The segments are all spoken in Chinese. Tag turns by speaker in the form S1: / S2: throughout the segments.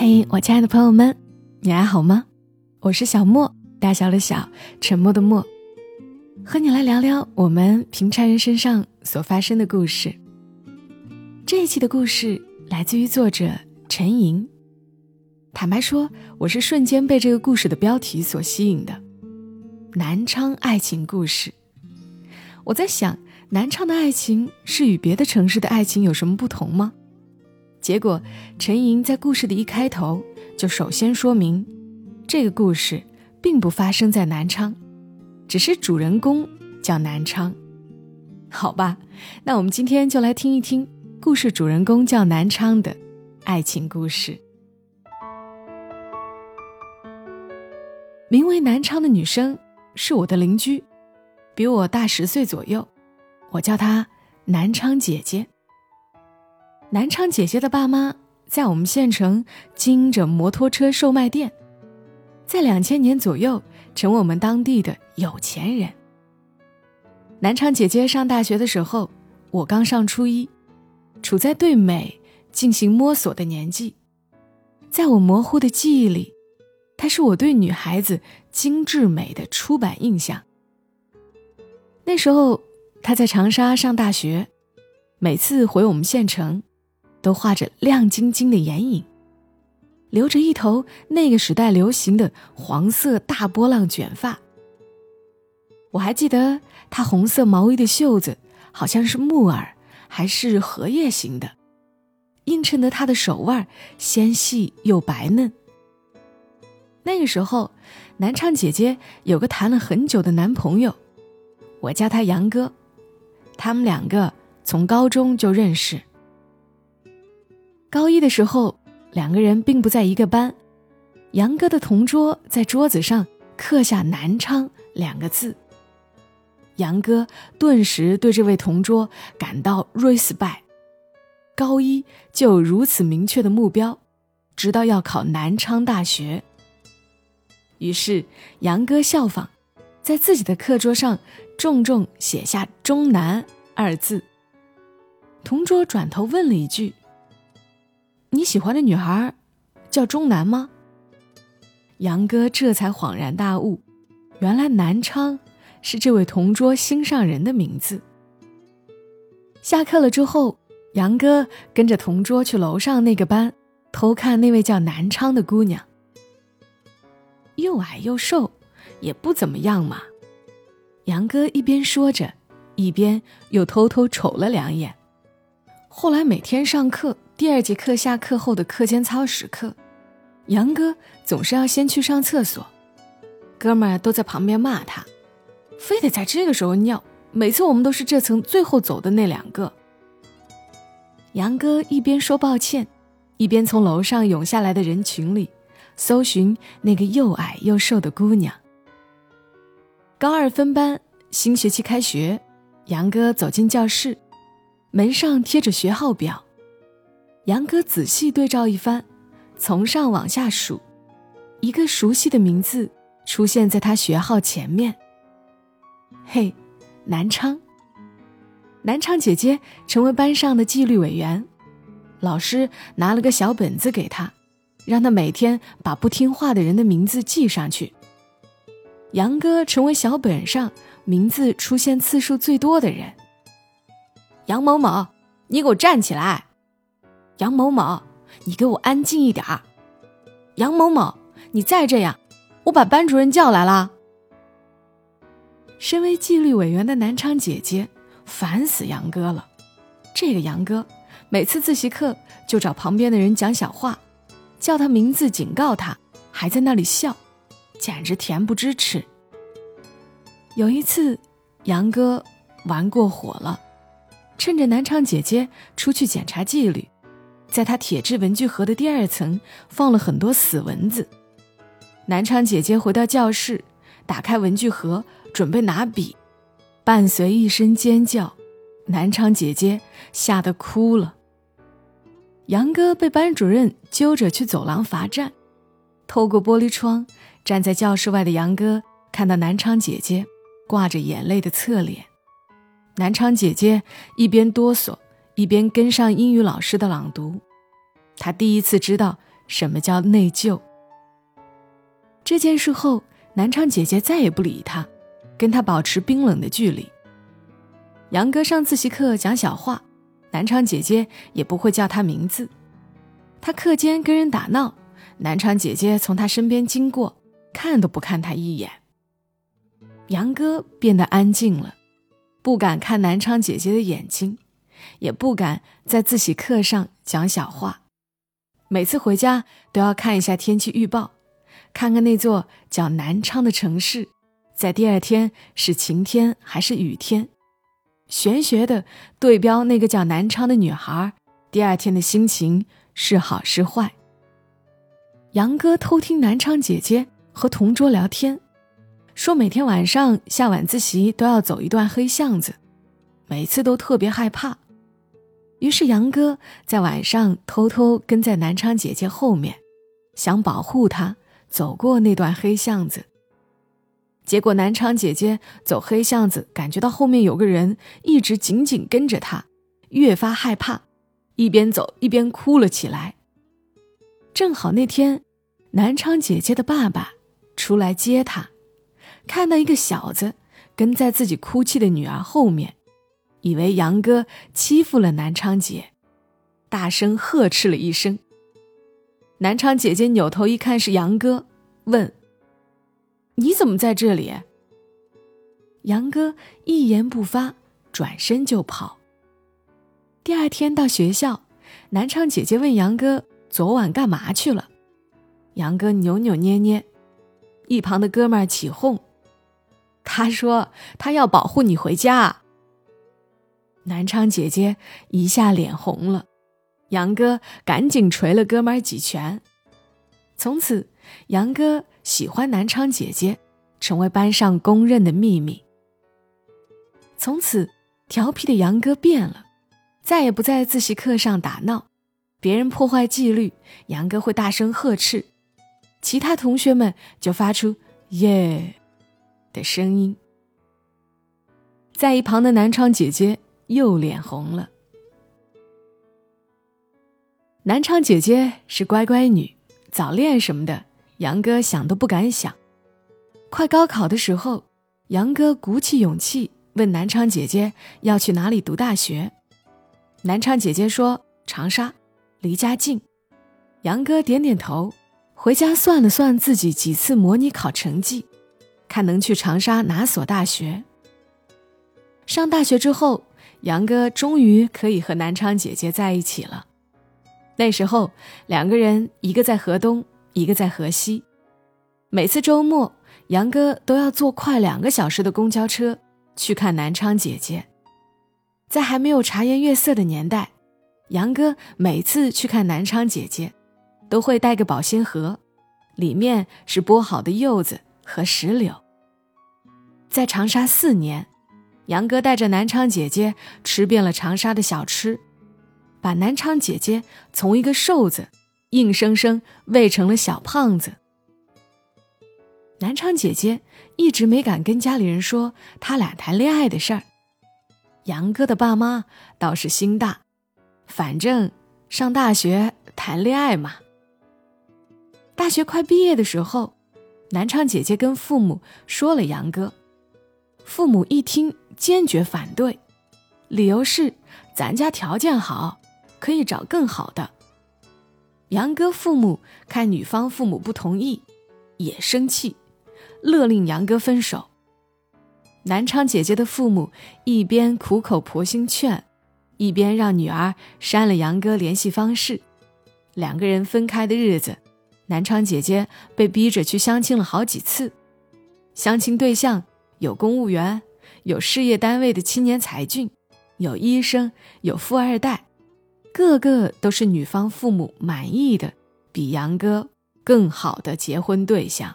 S1: 嘿，我亲爱的朋友们，你还好吗？我是小莫，大小的小，沉默的默，和你来聊聊我们平常人身上所发生的故事。这一期的故事来自于作者陈莹。坦白说，我是瞬间被这个故事的标题所吸引的——南昌爱情故事。我在想，南昌的爱情是与别的城市的爱情有什么不同吗？结果，陈莹在故事的一开头就首先说明，这个故事并不发生在南昌，只是主人公叫南昌。好吧，那我们今天就来听一听故事主人公叫南昌的爱情故事。名为南昌的女生是我的邻居，比我大十岁左右，我叫她南昌姐姐。南昌姐姐的爸妈在我们县城经营着摩托车售卖店，在两千年左右成为我们当地的有钱人。南昌姐姐上大学的时候，我刚上初一，处在对美进行摸索的年纪，在我模糊的记忆里，她是我对女孩子精致美的初版印象。那时候她在长沙上大学，每次回我们县城。都画着亮晶晶的眼影，留着一头那个时代流行的黄色大波浪卷发。我还记得她红色毛衣的袖子好像是木耳还是荷叶形的，映衬得她的手腕纤细又白嫩。那个时候，南昌姐姐有个谈了很久的男朋友，我叫他杨哥，他们两个从高中就认识。高一的时候，两个人并不在一个班。杨哥的同桌在桌子上刻下“南昌”两个字。杨哥顿时对这位同桌感到 respect。高一就有如此明确的目标，直到要考南昌大学。于是杨哥效仿，在自己的课桌上重重写下“中南”二字。同桌转头问了一句。你喜欢的女孩叫钟南吗？杨哥这才恍然大悟，原来南昌是这位同桌心上人的名字。下课了之后，杨哥跟着同桌去楼上那个班偷看那位叫南昌的姑娘，又矮又瘦，也不怎么样嘛。杨哥一边说着，一边又偷偷瞅了两眼。后来每天上课。第二节课下课后的课间操时刻，杨哥总是要先去上厕所，哥们儿都在旁边骂他，非得在这个时候尿。每次我们都是这层最后走的那两个。杨哥一边说抱歉，一边从楼上涌下来的人群里搜寻那个又矮又瘦的姑娘。高二分班，新学期开学，杨哥走进教室，门上贴着学号表。杨哥仔细对照一番，从上往下数，一个熟悉的名字出现在他学号前面。嘿，南昌。南昌姐姐成为班上的纪律委员，老师拿了个小本子给他，让他每天把不听话的人的名字记上去。杨哥成为小本上名字出现次数最多的人。杨某某，你给我站起来！杨某某，你给我安静一点儿！杨某某，你再这样，我把班主任叫来了。身为纪律委员的南昌姐姐烦死杨哥了。这个杨哥每次自习课就找旁边的人讲小话，叫他名字警告他，还在那里笑，简直恬不知耻。有一次，杨哥玩过火了，趁着南昌姐姐出去检查纪律。在他铁质文具盒的第二层放了很多死蚊子。南昌姐姐回到教室，打开文具盒，准备拿笔，伴随一声尖叫，南昌姐姐吓得哭了。杨哥被班主任揪着去走廊罚站。透过玻璃窗，站在教室外的杨哥看到南昌姐姐挂着眼泪的侧脸。南昌姐姐一边哆嗦。一边跟上英语老师的朗读，他第一次知道什么叫内疚。这件事后，南昌姐姐再也不理他，跟他保持冰冷的距离。杨哥上自习课讲小话，南昌姐姐也不会叫他名字。他课间跟人打闹，南昌姐姐从他身边经过，看都不看他一眼。杨哥变得安静了，不敢看南昌姐姐的眼睛，也不敢在自习课上讲小话。每次回家都要看一下天气预报。看看那座叫南昌的城市，在第二天是晴天还是雨天？玄学的对标那个叫南昌的女孩，第二天的心情是好是坏？杨哥偷听南昌姐姐和同桌聊天，说每天晚上下晚自习都要走一段黑巷子，每次都特别害怕。于是杨哥在晚上偷偷跟在南昌姐姐后面，想保护她。走过那段黑巷子，结果南昌姐姐走黑巷子，感觉到后面有个人一直紧紧跟着她，越发害怕，一边走一边哭了起来。正好那天，南昌姐姐的爸爸出来接她，看到一个小子跟在自己哭泣的女儿后面，以为杨哥欺负了南昌姐，大声呵斥了一声。南昌姐姐扭头一看是杨哥，问：“你怎么在这里？”杨哥一言不发，转身就跑。第二天到学校，南昌姐姐问杨哥：“昨晚干嘛去了？”杨哥扭扭捏捏，一旁的哥们儿起哄：“他说他要保护你回家。”南昌姐姐一下脸红了。杨哥赶紧捶了哥们儿几拳，从此杨哥喜欢南昌姐姐，成为班上公认的秘密。从此，调皮的杨哥变了，再也不在自习课上打闹，别人破坏纪律，杨哥会大声呵斥，其他同学们就发出“耶”的声音。在一旁的南昌姐姐又脸红了。南昌姐姐是乖乖女，早恋什么的，杨哥想都不敢想。快高考的时候，杨哥鼓起勇气问南昌姐姐要去哪里读大学。南昌姐姐说长沙，离家近。杨哥点点头，回家算了算自己几次模拟考成绩，看能去长沙哪所大学。上大学之后，杨哥终于可以和南昌姐姐在一起了。那时候，两个人一个在河东，一个在河西。每次周末，杨哥都要坐快两个小时的公交车去看南昌姐姐。在还没有茶颜悦色的年代，杨哥每次去看南昌姐姐，都会带个保鲜盒，里面是剥好的柚子和石榴。在长沙四年，杨哥带着南昌姐姐吃遍了长沙的小吃。把南昌姐姐从一个瘦子，硬生生喂成了小胖子。南昌姐姐一直没敢跟家里人说他俩谈恋爱的事儿。杨哥的爸妈倒是心大，反正上大学谈恋爱嘛。大学快毕业的时候，南昌姐姐跟父母说了杨哥，父母一听坚决反对，理由是咱家条件好。可以找更好的。杨哥父母看女方父母不同意，也生气，勒令杨哥分手。南昌姐姐的父母一边苦口婆心劝，一边让女儿删了杨哥联系方式。两个人分开的日子，南昌姐姐被逼着去相亲了好几次。相亲对象有公务员，有事业单位的青年才俊，有医生，有富二代。个个都是女方父母满意的，比杨哥更好的结婚对象。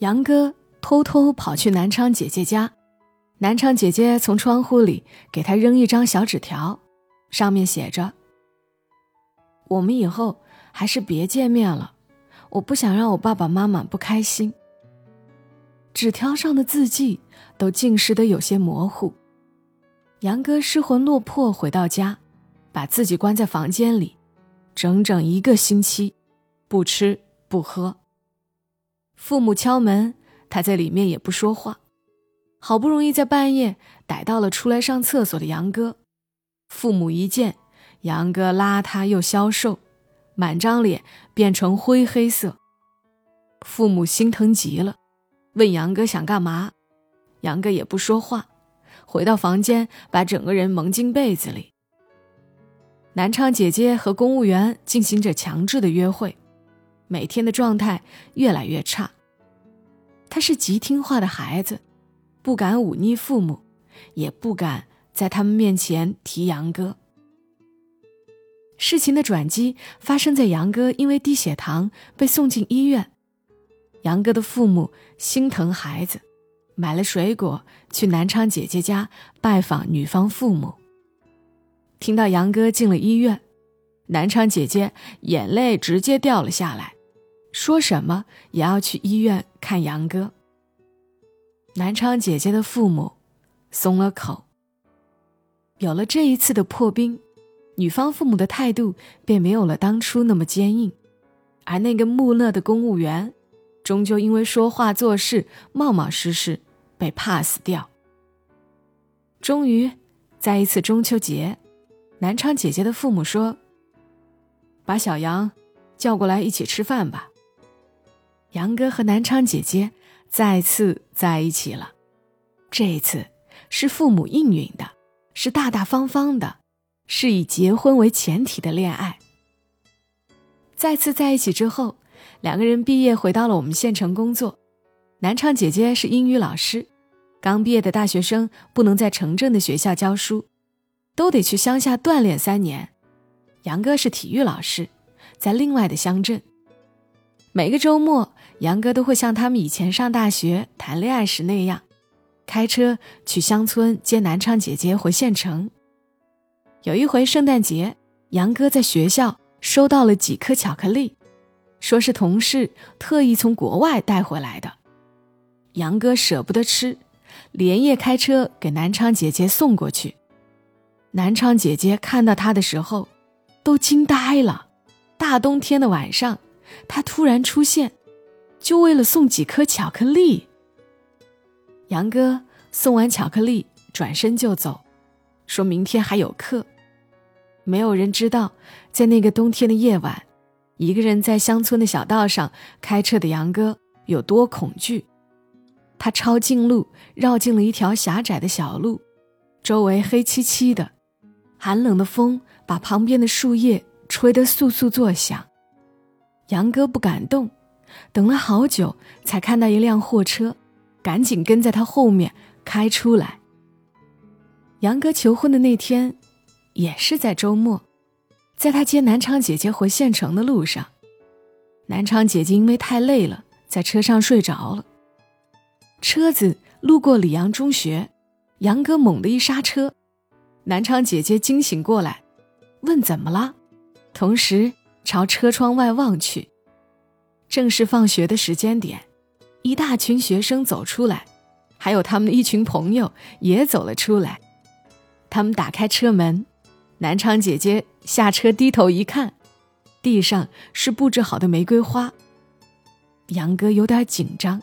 S1: 杨哥偷偷跑去南昌姐姐家，南昌姐姐从窗户里给他扔一张小纸条，上面写着：“我们以后还是别见面了，我不想让我爸爸妈妈不开心。”纸条上的字迹都浸湿的有些模糊。杨哥失魂落魄回到家，把自己关在房间里，整整一个星期，不吃不喝。父母敲门，他在里面也不说话。好不容易在半夜逮到了出来上厕所的杨哥，父母一见杨哥邋遢又消瘦，满张脸变成灰黑色。父母心疼极了，问杨哥想干嘛，杨哥也不说话，回到房间把整个人蒙进被子里。南昌姐姐和公务员进行着强制的约会，每天的状态越来越差。她是极听话的孩子，不敢忤逆父母，也不敢在他们面前提杨哥。事情的转机发生在杨哥因为低血糖被送进医院，杨哥的父母心疼孩子，买了水果去南昌姐姐家拜访女方父母。听到杨哥进了医院，南昌姐姐眼泪直接掉了下来，说什么也要去医院看杨哥。南昌姐姐的父母松了口。有了这一次的破冰，女方父母的态度便没有了当初那么坚硬，而那个木讷的公务员，终究因为说话做事冒冒失失被 pass 掉。终于，在一次中秋节。南昌姐姐的父母说：“把小杨叫过来一起吃饭吧。”杨哥和南昌姐姐再次在一起了，这一次是父母应允的，是大大方方的，是以结婚为前提的恋爱。再次在一起之后，两个人毕业回到了我们县城工作。南昌姐姐是英语老师，刚毕业的大学生不能在城镇的学校教书。都得去乡下锻炼三年。杨哥是体育老师，在另外的乡镇。每个周末，杨哥都会像他们以前上大学谈恋爱时那样，开车去乡村接南昌姐姐回县城。有一回圣诞节，杨哥在学校收到了几颗巧克力，说是同事特意从国外带回来的。杨哥舍不得吃，连夜开车给南昌姐姐送过去。南昌姐姐看到他的时候，都惊呆了。大冬天的晚上，他突然出现，就为了送几颗巧克力。杨哥送完巧克力，转身就走，说明天还有课。没有人知道，在那个冬天的夜晚，一个人在乡村的小道上开车的杨哥有多恐惧。他抄近路，绕进了一条狭窄的小路，周围黑漆漆的。寒冷的风把旁边的树叶吹得簌簌作响，杨哥不敢动，等了好久才看到一辆货车，赶紧跟在他后面开出来。杨哥求婚的那天，也是在周末，在他接南昌姐姐回县城的路上，南昌姐姐因为太累了，在车上睡着了。车子路过里阳中学，杨哥猛地一刹车。南昌姐姐惊醒过来，问怎么了，同时朝车窗外望去。正是放学的时间点，一大群学生走出来，还有他们的一群朋友也走了出来。他们打开车门，南昌姐姐下车低头一看，地上是布置好的玫瑰花。杨哥有点紧张，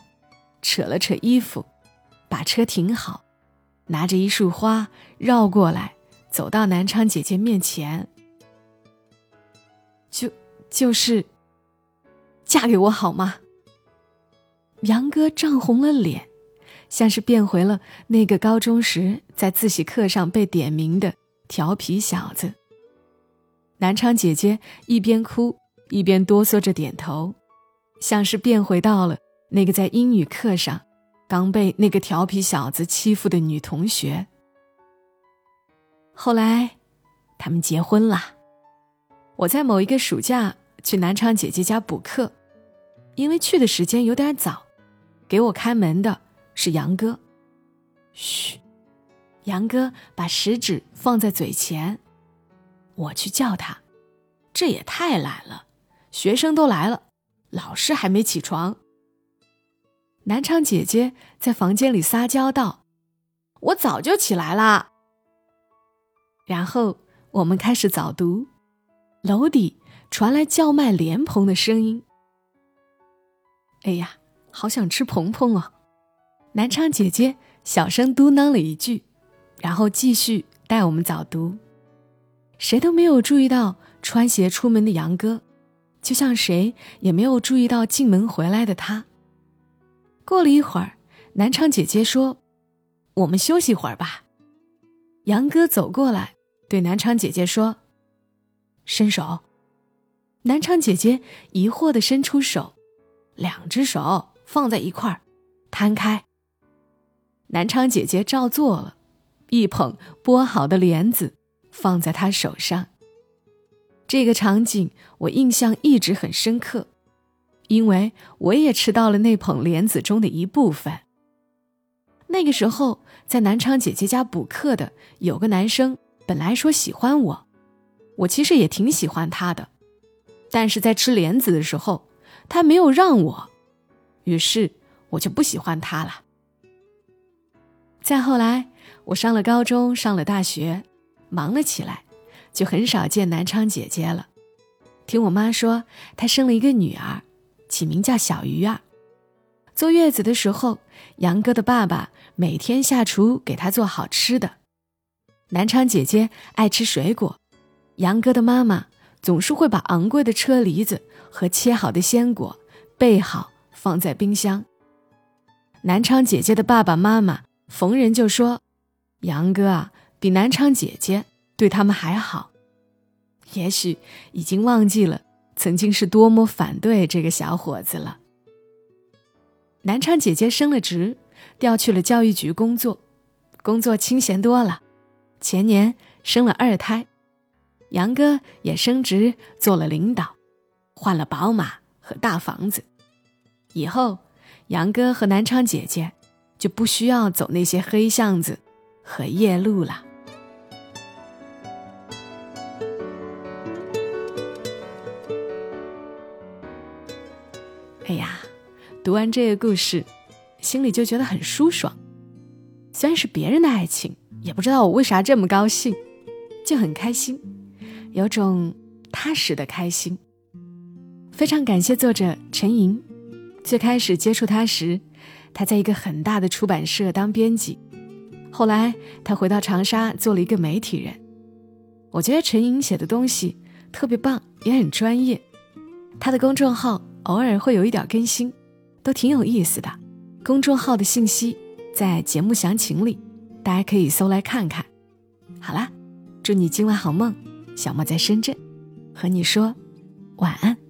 S1: 扯了扯衣服，把车停好。拿着一束花绕过来，走到南昌姐姐面前，就就是，嫁给我好吗？杨哥涨红了脸，像是变回了那个高中时在自习课上被点名的调皮小子。南昌姐姐一边哭一边哆嗦着点头，像是变回到了那个在英语课上。刚被那个调皮小子欺负的女同学，后来他们结婚了。我在某一个暑假去南昌姐姐家补课，因为去的时间有点早，给我开门的是杨哥。嘘，杨哥把食指放在嘴前，我去叫他。这也太懒了，学生都来了，老师还没起床。南昌姐姐在房间里撒娇道：“我早就起来啦。”然后我们开始早读，楼底传来叫卖莲蓬的声音。哎呀，好想吃蓬蓬哦！南昌姐姐小声嘟囔了一句，然后继续带我们早读。谁都没有注意到穿鞋出门的杨哥，就像谁也没有注意到进门回来的他。过了一会儿，南昌姐姐说：“我们休息会儿吧。”杨哥走过来，对南昌姐姐说：“伸手。”南昌姐姐疑惑地伸出手，两只手放在一块儿，摊开。南昌姐姐照做了，一捧剥好的莲子。放在他手上。这个场景我印象一直很深刻，因为我也吃到了那捧莲子中的一部分。那个时候在南昌姐姐家补课的有个男生，本来说喜欢我，我其实也挺喜欢他的，但是在吃莲子的时候，他没有让我，于是我就不喜欢他了。再后来，我上了高中，上了大学。忙了起来，就很少见南昌姐姐了。听我妈说，她生了一个女儿，起名叫小鱼儿。坐月子的时候，杨哥的爸爸每天下厨给她做好吃的。南昌姐姐爱吃水果，杨哥的妈妈总是会把昂贵的车厘子和切好的鲜果备好放在冰箱。南昌姐姐的爸爸妈妈逢人就说：“杨哥啊。”比南昌姐姐对他们还好，也许已经忘记了曾经是多么反对这个小伙子了。南昌姐姐升了职，调去了教育局工作，工作清闲多了。前年生了二胎，杨哥也升职做了领导，换了宝马和大房子。以后，杨哥和南昌姐姐就不需要走那些黑巷子和夜路了。哎呀，读完这个故事，心里就觉得很舒爽。虽然是别人的爱情，也不知道我为啥这么高兴，就很开心，有种踏实的开心。非常感谢作者陈莹。最开始接触他时，他在一个很大的出版社当编辑，后来他回到长沙做了一个媒体人。我觉得陈莹写的东西特别棒，也很专业。他的公众号。偶尔会有一点更新，都挺有意思的。公众号的信息在节目详情里，大家可以搜来看看。好啦，祝你今晚好梦，小莫在深圳，和你说晚安。